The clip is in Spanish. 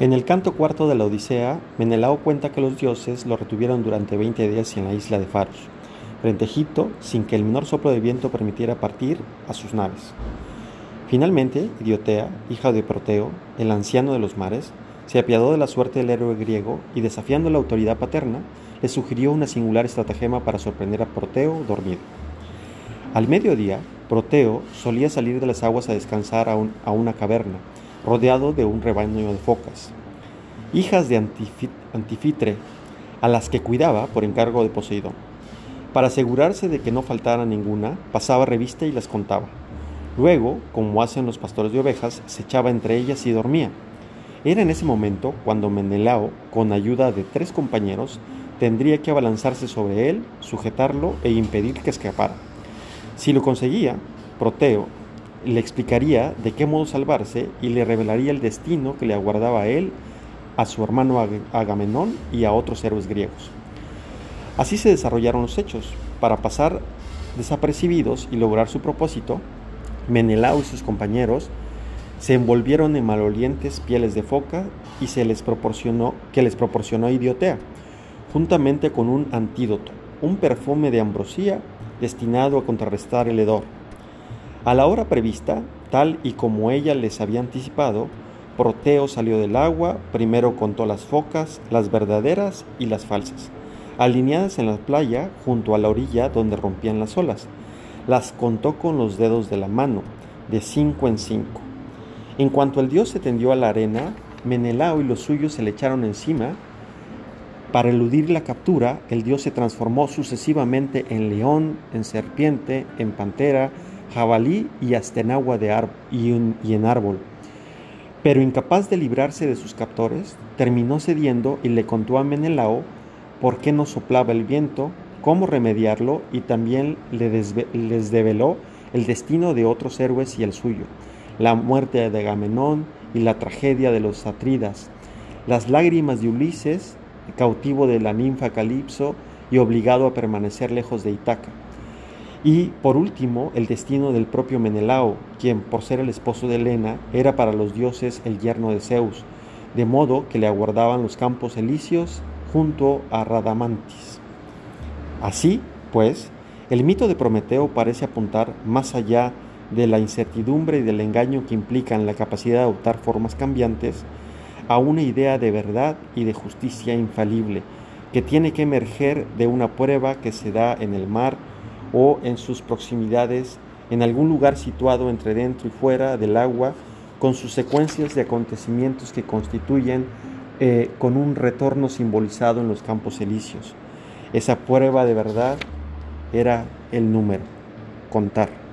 En el canto cuarto de la Odisea, Menelao cuenta que los dioses lo retuvieron durante 20 días en la isla de Faros, frente a Egipto, sin que el menor soplo de viento permitiera partir a sus naves. Finalmente, Idiotea, hija de Proteo, el anciano de los mares, se apiadó de la suerte del héroe griego y desafiando la autoridad paterna, le sugirió una singular estratagema para sorprender a Proteo dormido. Al mediodía, Proteo solía salir de las aguas a descansar a, a una caverna, rodeado de un rebaño de focas, hijas de Antifitre, a las que cuidaba por encargo de Poseidón. Para asegurarse de que no faltara ninguna, pasaba revista y las contaba. Luego, como hacen los pastores de ovejas, se echaba entre ellas y dormía. Era en ese momento cuando Menelao, con ayuda de tres compañeros, tendría que abalanzarse sobre él, sujetarlo e impedir que escapara. Si lo conseguía, Proteo le explicaría de qué modo salvarse y le revelaría el destino que le aguardaba a él, a su hermano Agamenón y a otros héroes griegos. Así se desarrollaron los hechos. Para pasar desapercibidos y lograr su propósito, Menelao y sus compañeros se envolvieron en malolientes pieles de foca y se les proporcionó que les proporcionó Idiotea, juntamente con un antídoto, un perfume de ambrosía destinado a contrarrestar el hedor. A la hora prevista, tal y como ella les había anticipado, Proteo salió del agua, primero contó las focas, las verdaderas y las falsas, alineadas en la playa junto a la orilla donde rompían las olas. Las contó con los dedos de la mano, de cinco en cinco. En cuanto el dios se tendió a la arena, Menelao y los suyos se le echaron encima. Para eludir la captura, el dios se transformó sucesivamente en león, en serpiente, en pantera, jabalí y hasta en agua de y, y en árbol. Pero incapaz de librarse de sus captores, terminó cediendo y le contó a Menelao por qué no soplaba el viento, cómo remediarlo y también les develó el destino de otros héroes y el suyo, la muerte de Agamenón y la tragedia de los Atridas, las lágrimas de Ulises, cautivo de la ninfa Calipso y obligado a permanecer lejos de Itaca y por último, el destino del propio Menelao, quien por ser el esposo de Helena era para los dioses el yerno de Zeus, de modo que le aguardaban los campos elíseos junto a Radamantis. Así, pues, el mito de Prometeo parece apuntar más allá de la incertidumbre y del engaño que implican la capacidad de adoptar formas cambiantes, a una idea de verdad y de justicia infalible, que tiene que emerger de una prueba que se da en el mar o en sus proximidades, en algún lugar situado entre dentro y fuera del agua, con sus secuencias de acontecimientos que constituyen eh, con un retorno simbolizado en los campos elíseos. Esa prueba de verdad era el número, contar.